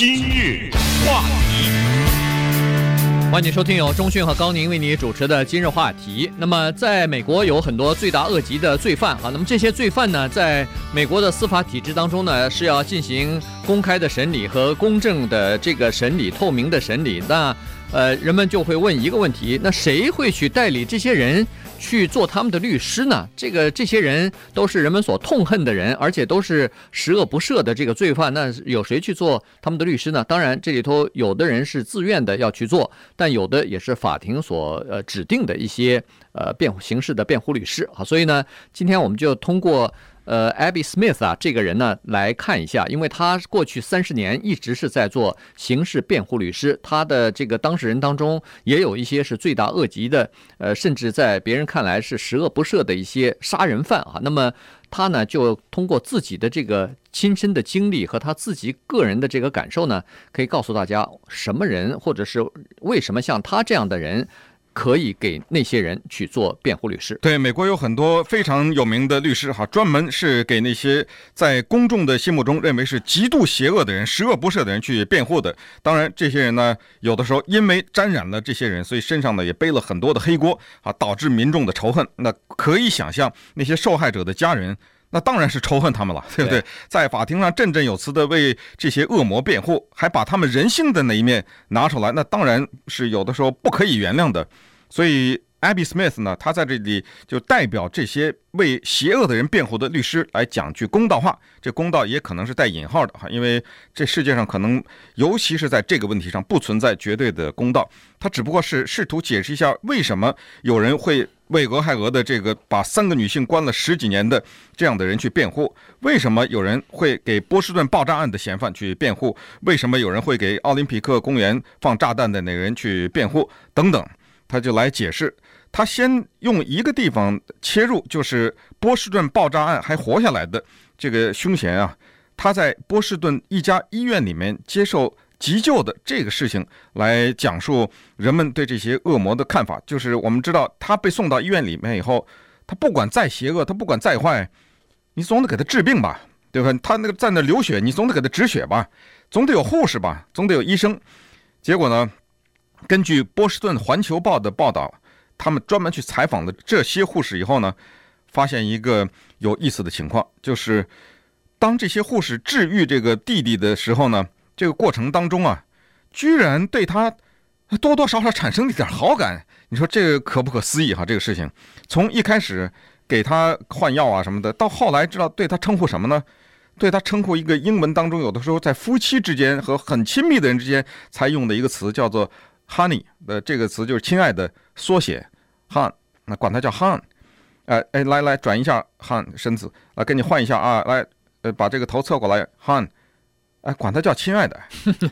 今日话题，欢迎收听由钟讯和高宁为你主持的今日话题。那么，在美国有很多罪大恶极的罪犯啊，那么这些罪犯呢，在美国的司法体制当中呢，是要进行公开的审理和公正的这个审理、透明的审理。那呃，人们就会问一个问题：那谁会去代理这些人？去做他们的律师呢？这个这些人都是人们所痛恨的人，而且都是十恶不赦的这个罪犯。那有谁去做他们的律师呢？当然，这里头有的人是自愿的要去做，但有的也是法庭所呃指定的一些呃辩护形式的辩护律师。好，所以呢，今天我们就通过。呃，Abby Smith 啊，这个人呢，来看一下，因为他过去三十年一直是在做刑事辩护律师，他的这个当事人当中也有一些是罪大恶极的，呃，甚至在别人看来是十恶不赦的一些杀人犯啊。那么他呢，就通过自己的这个亲身的经历和他自己个人的这个感受呢，可以告诉大家什么人，或者是为什么像他这样的人。可以给那些人去做辩护律师。对，美国有很多非常有名的律师，哈，专门是给那些在公众的心目中认为是极度邪恶的人、十恶不赦的人去辩护的。当然，这些人呢，有的时候因为沾染了这些人，所以身上呢也背了很多的黑锅，啊，导致民众的仇恨。那可以想象，那些受害者的家人，那当然是仇恨他们了，对不对？在法庭上振振有词的为这些恶魔辩护，还把他们人性的那一面拿出来，那当然是有的时候不可以原谅的。所以，Abby Smith 呢，他在这里就代表这些为邪恶的人辩护的律师来讲句公道话。这公道也可能是带引号的哈，因为这世界上可能，尤其是在这个问题上，不存在绝对的公道。他只不过是试图解释一下，为什么有人会为俄亥俄的这个把三个女性关了十几年的这样的人去辩护？为什么有人会给波士顿爆炸案的嫌犯去辩护？为什么有人会给奥林匹克公园放炸弹的那个人去辩护？等等。他就来解释，他先用一个地方切入，就是波士顿爆炸案还活下来的这个凶嫌啊，他在波士顿一家医院里面接受急救的这个事情来讲述人们对这些恶魔的看法。就是我们知道，他被送到医院里面以后，他不管再邪恶，他不管再坏，你总得给他治病吧，对吧？他那个在那流血，你总得给他止血吧，总得有护士吧，总得有医生。结果呢？根据波士顿环球报的报道，他们专门去采访了这些护士以后呢，发现一个有意思的情况，就是当这些护士治愈这个弟弟的时候呢，这个过程当中啊，居然对他多多少少产生了一点好感。你说这个可不可思议哈？这个事情从一开始给他换药啊什么的，到后来知道对他称呼什么呢？对他称呼一个英文当中有的时候在夫妻之间和很亲密的人之间才用的一个词，叫做。Honey 的这个词就是亲爱的缩写，Han，那管他叫 Han，哎哎，来来转一下 Han 身子，来给你换一下啊，来，呃，把这个头侧过来，Han，哎，管他叫亲爱的。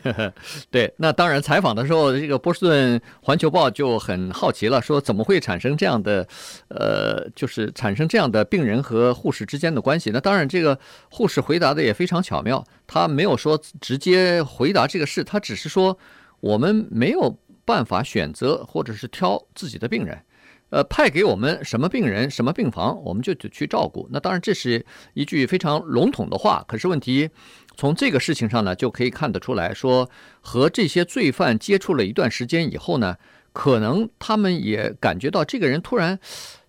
对，那当然采访的时候，这个波士顿环球报就很好奇了，说怎么会产生这样的，呃，就是产生这样的病人和护士之间的关系？那当然，这个护士回答的也非常巧妙，他没有说直接回答这个事，他只是说我们没有。办法选择或者是挑自己的病人，呃，派给我们什么病人、什么病房，我们就去照顾。那当然这是一句非常笼统的话，可是问题从这个事情上呢，就可以看得出来说，和这些罪犯接触了一段时间以后呢，可能他们也感觉到这个人突然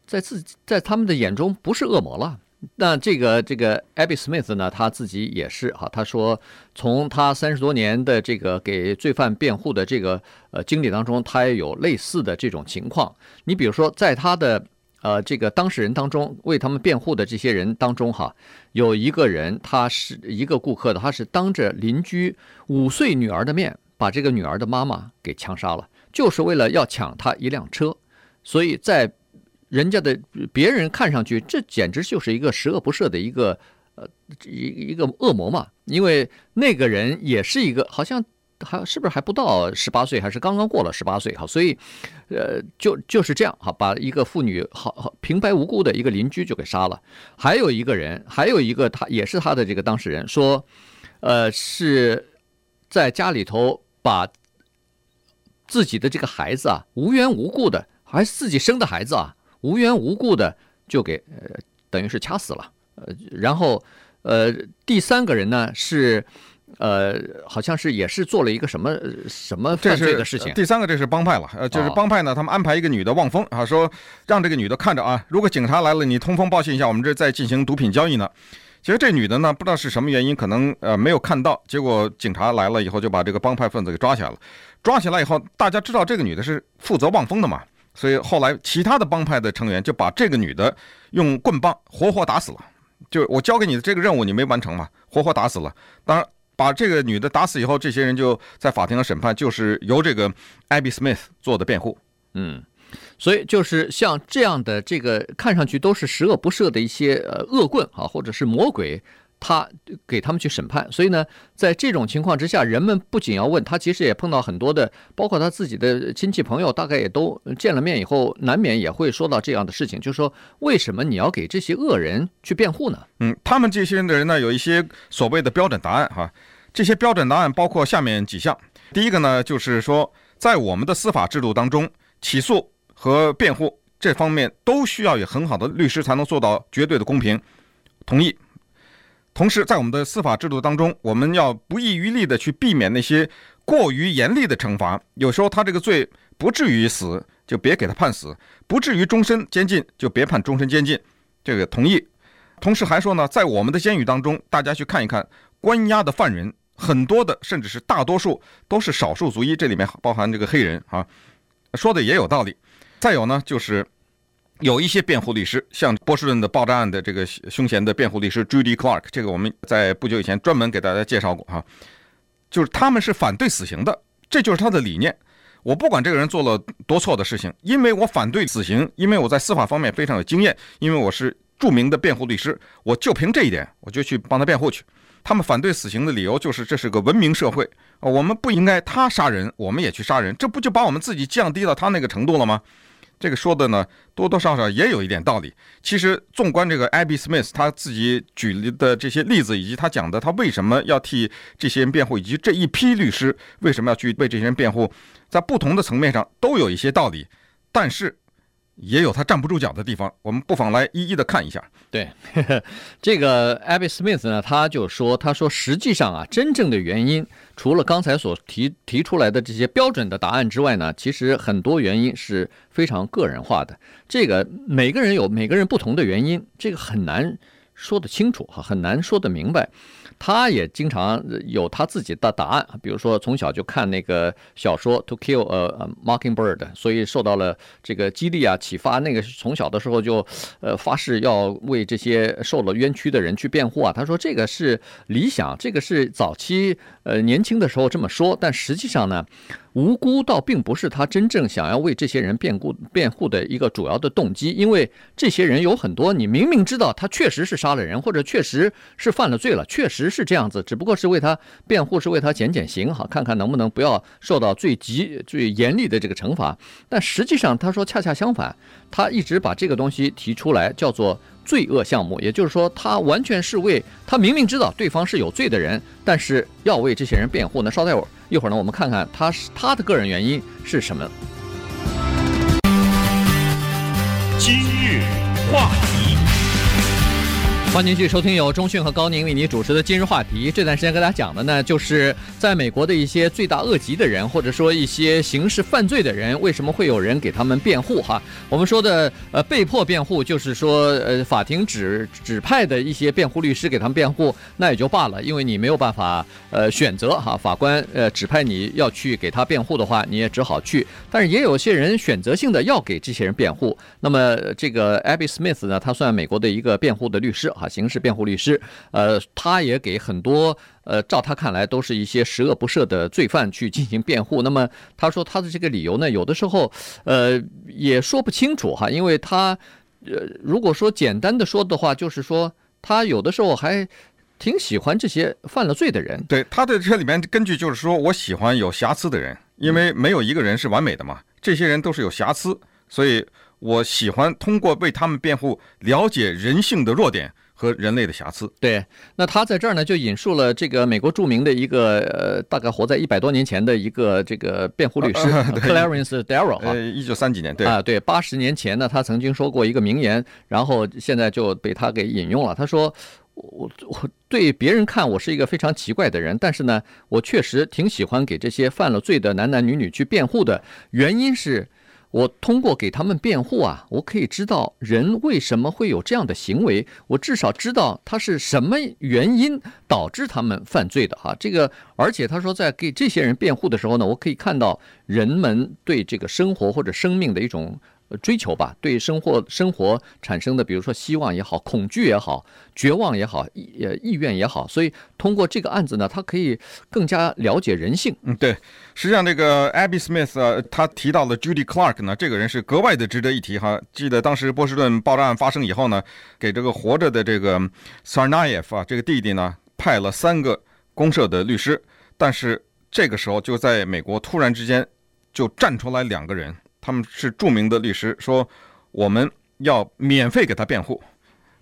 在自己在他们的眼中不是恶魔了。那这个这个 Abby Smith 呢，他自己也是哈，他说从他三十多年的这个给罪犯辩护的这个呃经历当中，他也有类似的这种情况。你比如说，在他的呃这个当事人当中，为他们辩护的这些人当中哈，有一个人他是一个顾客的，他是当着邻居五岁女儿的面，把这个女儿的妈妈给枪杀了，就是为了要抢他一辆车，所以在。人家的别人看上去，这简直就是一个十恶不赦的一个呃一一个恶魔嘛！因为那个人也是一个，好像还是不是还不到十八岁，还是刚刚过了十八岁哈，所以呃就就是这样哈，把一个妇女好好平白无故的一个邻居就给杀了。还有一个人，还有一个他也是他的这个当事人说，呃是在家里头把自己的这个孩子啊无缘无故的，还是自己生的孩子啊。无缘无故的就给呃，等于是掐死了。呃，然后呃，第三个人呢是呃，好像是也是做了一个什么什么犯罪的事情。第三个，这是帮派了，呃，就是帮派呢，他们安排一个女的望风啊，说让这个女的看着啊，如果警察来了，你通风报信一下，我们这在进行毒品交易呢。其实这女的呢，不知道是什么原因，可能呃没有看到，结果警察来了以后就把这个帮派分子给抓起来了。抓起来以后，大家知道这个女的是负责望风的嘛，所以后来其他的帮派的成员就把这个女的用棍棒活活打死了。就我交给你的这个任务你没完成嘛，活活打死了。当然把这个女的打死以后，这些人就在法庭上审判，就是由这个 Abby Smith 做的辩护。嗯。所以就是像这样的这个看上去都是十恶不赦的一些呃恶棍啊，或者是魔鬼，他给他们去审判。所以呢，在这种情况之下，人们不仅要问他，其实也碰到很多的，包括他自己的亲戚朋友，大概也都见了面以后，难免也会说到这样的事情，就是说为什么你要给这些恶人去辩护呢？嗯，他们这些人的人呢，有一些所谓的标准答案哈。这些标准答案包括下面几项。第一个呢，就是说在我们的司法制度当中，起诉。和辩护这方面都需要有很好的律师才能做到绝对的公平。同意。同时，在我们的司法制度当中，我们要不遗余力的去避免那些过于严厉的惩罚。有时候他这个罪不至于死，就别给他判死；不至于终身监禁，就别判终身监禁。这个同意。同时还说呢，在我们的监狱当中，大家去看一看，关押的犯人很多的，甚至是大多数都是少数族裔，这里面包含这个黑人啊，说的也有道理。再有呢，就是有一些辩护律师，像波士顿的爆炸案的这个凶嫌的辩护律师 Judy Clark，这个我们在不久以前专门给大家介绍过哈，就是他们是反对死刑的，这就是他的理念。我不管这个人做了多错的事情，因为我反对死刑，因为我在司法方面非常有经验，因为我是著名的辩护律师，我就凭这一点，我就去帮他辩护去。他们反对死刑的理由就是这是个文明社会，我们不应该他杀人，我们也去杀人，这不就把我们自己降低到他那个程度了吗？这个说的呢，多多少少也有一点道理。其实，纵观这个 Abby Smith 他自己举的这些例子，以及他讲的他为什么要替这些人辩护，以及这一批律师为什么要去为这些人辩护，在不同的层面上都有一些道理。但是，也有他站不住脚的地方，我们不妨来一一的看一下。对，这个 Abby Smith 呢，他就说，他说实际上啊，真正的原因，除了刚才所提提出来的这些标准的答案之外呢，其实很多原因是非常个人化的。这个每个人有每个人不同的原因，这个很难说得清楚哈，很难说得明白。他也经常有他自己的答案，比如说从小就看那个小说《To Kill a Mockingbird》，所以受到了这个激励啊、启发。那个从小的时候就呃发誓要为这些受了冤屈的人去辩护啊。他说这个是理想，这个是早期呃年轻的时候这么说，但实际上呢。无辜倒并不是他真正想要为这些人辩护辩护的一个主要的动机，因为这些人有很多，你明明知道他确实是杀了人，或者确实是犯了罪了，确实是这样子，只不过是为他辩护，是为他减减刑，哈，看看能不能不要受到最极最严厉的这个惩罚。但实际上，他说恰恰相反，他一直把这个东西提出来，叫做。罪恶项目，也就是说，他完全是为他明明知道对方是有罪的人，但是要为这些人辩护呢。稍待会儿，一会儿呢，我们看看他是他的个人原因是什么。今日话题。欢迎继续收听由中讯和高宁为你主持的今日话题。这段时间跟大家讲的呢，就是在美国的一些罪大恶极的人，或者说一些刑事犯罪的人，为什么会有人给他们辩护？哈，我们说的呃被迫辩护，就是说呃法庭指指派的一些辩护律师给他们辩护，那也就罢了，因为你没有办法呃选择哈，法官呃指派你要去给他辩护的话，你也只好去。但是也有些人选择性的要给这些人辩护。那么这个 Abby Smith 呢，他算美国的一个辩护的律师。啊，刑事辩护律师，呃，他也给很多，呃，照他看来都是一些十恶不赦的罪犯去进行辩护。那么他说他的这个理由呢，有的时候，呃，也说不清楚哈，因为他，呃，如果说简单的说的话，就是说他有的时候还挺喜欢这些犯了罪的人。对，他的这里面根据就是说我喜欢有瑕疵的人，因为没有一个人是完美的嘛，这些人都是有瑕疵，所以我喜欢通过为他们辩护，了解人性的弱点。和人类的瑕疵。对，那他在这儿呢，就引述了这个美国著名的一个呃，大概活在一百多年前的一个这个辩护律师 Clarence Darrow 呃，一九三几年，对啊，对，八十年前呢，他曾经说过一个名言，然后现在就被他给引用了。他说。我我对别人看我是一个非常奇怪的人，但是呢，我确实挺喜欢给这些犯了罪的男男女女去辩护的。原因是，我通过给他们辩护啊，我可以知道人为什么会有这样的行为，我至少知道他是什么原因导致他们犯罪的哈。这个，而且他说在给这些人辩护的时候呢，我可以看到人们对这个生活或者生命的一种。追求吧，对生活生活产生的，比如说希望也好，恐惧也好，绝望也好，意呃意愿也好，所以通过这个案子呢，他可以更加了解人性。嗯，对，实际上这个 Abby Smith 啊，他提到了 Judy Clark 呢，这个人是格外的值得一提哈。记得当时波士顿爆炸案发生以后呢，给这个活着的这个 Sarnayev 啊这个弟弟呢派了三个公社的律师，但是这个时候就在美国突然之间就站出来两个人。他们是著名的律师，说我们要免费给他辩护。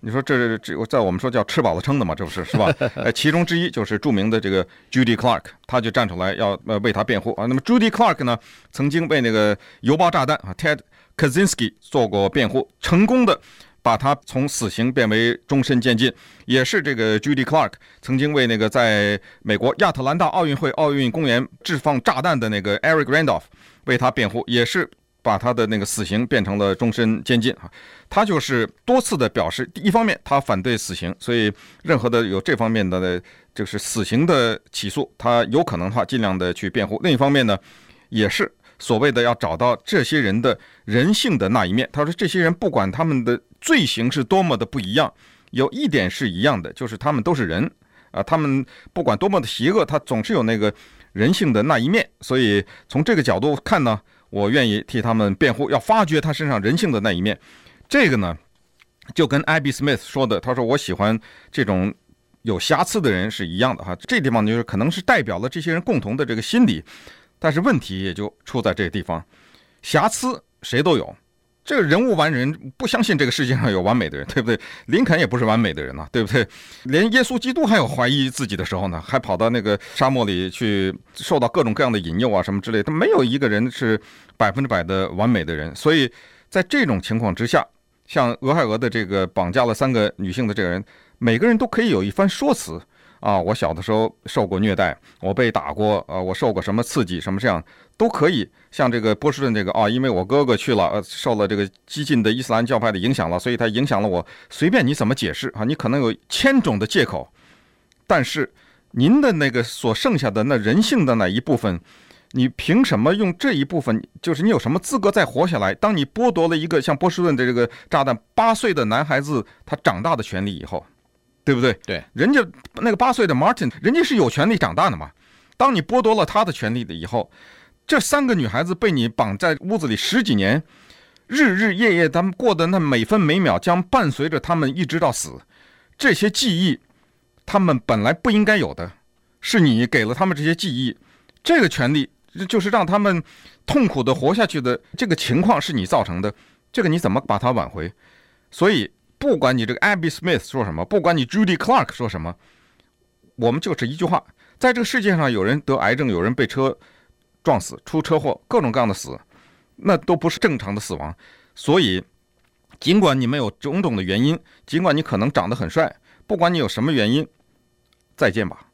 你说这这在我们说叫吃饱了撑的嘛，这不是是吧？呃，其中之一就是著名的这个 Judy Clark，他就站出来要呃为他辩护啊。那么 Judy Clark 呢，曾经为那个邮包炸弹啊 Ted Kaczynski 做过辩护，成功的把他从死刑变为终身监禁。也是这个 Judy Clark 曾经为那个在美国亚特兰大奥运会奥运公园置放炸弹的那个 Eric Randolph 为他辩护，也是。把他的那个死刑变成了终身监禁啊！他就是多次的表示，一方面他反对死刑，所以任何的有这方面的就是死刑的起诉，他有可能的话尽量的去辩护。另一方面呢，也是所谓的要找到这些人的人性的那一面。他说，这些人不管他们的罪行是多么的不一样，有一点是一样的，就是他们都是人啊。他们不管多么的邪恶，他总是有那个人性的那一面。所以从这个角度看呢。我愿意替他们辩护，要发掘他身上人性的那一面。这个呢，就跟 Abby Smith 说的，他说我喜欢这种有瑕疵的人是一样的哈。这地方就是可能是代表了这些人共同的这个心理，但是问题也就出在这个地方，瑕疵谁都有。这个人无完人，不相信这个世界上有完美的人，对不对？林肯也不是完美的人呐，对不对？连耶稣基督还有怀疑自己的时候呢，还跑到那个沙漠里去，受到各种各样的引诱啊，什么之类的。他没有一个人是百分之百的完美的人，所以在这种情况之下，像俄亥俄的这个绑架了三个女性的这个人，每个人都可以有一番说辞。啊，我小的时候受过虐待，我被打过，呃，我受过什么刺激，什么这样都可以。像这个波士顿这个啊，因为我哥哥去了，呃，受了这个激进的伊斯兰教派的影响了，所以他影响了我。随便你怎么解释啊，你可能有千种的借口，但是您的那个所剩下的那人性的那一部分，你凭什么用这一部分？就是你有什么资格再活下来？当你剥夺了一个像波士顿的这个炸弹八岁的男孩子他长大的权利以后。对不对？对，人家那个八岁的 Martin，人家是有权利长大的嘛。当你剥夺了他的权利的以后，这三个女孩子被你绑在屋子里十几年，日日夜夜，他们过的那每分每秒将伴随着他们一直到死。这些记忆，他们本来不应该有的，是你给了他们这些记忆。这个权利就是让他们痛苦的活下去的这个情况是你造成的，这个你怎么把它挽回？所以。不管你这个 Abby Smith 说什么，不管你 Judy Clark 说什么，我们就是一句话：在这个世界上，有人得癌症，有人被车撞死、出车祸，各种各样的死，那都不是正常的死亡。所以，尽管你们有种种的原因，尽管你可能长得很帅，不管你有什么原因，再见吧。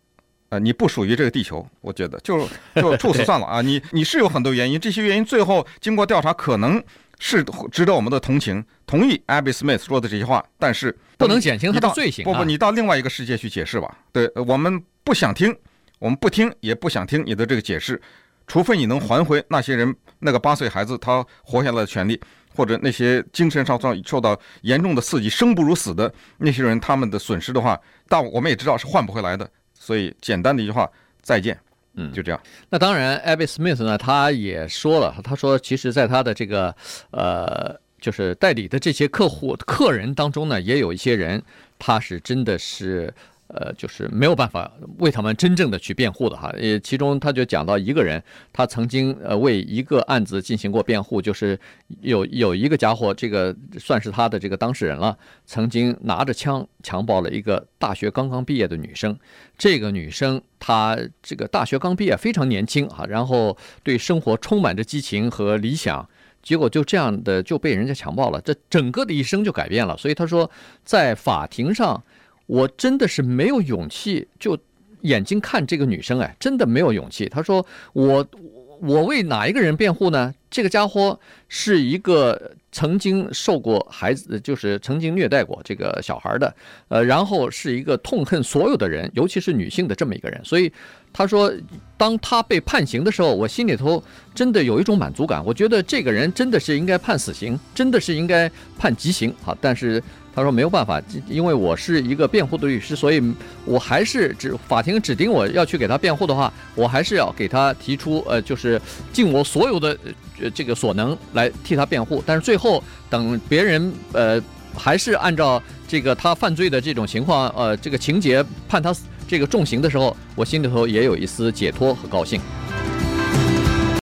呃，你不属于这个地球，我觉得就就处死算了啊。你你是有很多原因，这些原因最后经过调查可能。是值得我们的同情，同意 Abby Smith 说的这些话，但是不能减轻他的罪行。不不，你到另外一个世界去解释吧。对，我们不想听，我们不听，也不想听你的这个解释，除非你能还回那些人那个八岁孩子他活下来的权利，或者那些精神上受受到严重的刺激、生不如死的那些人他们的损失的话，但我们也知道是换不回来的。所以简单的一句话，再见。嗯，就这样。那当然，Abby Smith 呢，他也说了，他说，其实，在他的这个呃，就是代理的这些客户、客人当中呢，也有一些人，他是真的是。呃，就是没有办法为他们真正的去辩护的哈。呃，其中他就讲到一个人，他曾经呃为一个案子进行过辩护，就是有有一个家伙，这个算是他的这个当事人了，曾经拿着枪强暴了一个大学刚刚毕业的女生。这个女生她这个大学刚毕业，非常年轻啊，然后对生活充满着激情和理想，结果就这样的就被人家强暴了，这整个的一生就改变了。所以他说，在法庭上。我真的是没有勇气就眼睛看这个女生，哎，真的没有勇气。他说我我为哪一个人辩护呢？这个家伙是一个曾经受过孩子，就是曾经虐待过这个小孩的，呃，然后是一个痛恨所有的人，尤其是女性的这么一个人。所以他说，当他被判刑的时候，我心里头真的有一种满足感。我觉得这个人真的是应该判死刑，真的是应该判极刑。好，但是。他说没有办法，因为我是一个辩护的律师，所以我还是指法庭指定我要去给他辩护的话，我还是要给他提出，呃，就是尽我所有的呃这个所能来替他辩护。但是最后等别人呃还是按照这个他犯罪的这种情况，呃，这个情节判他死这个重刑的时候，我心里头也有一丝解脱和高兴。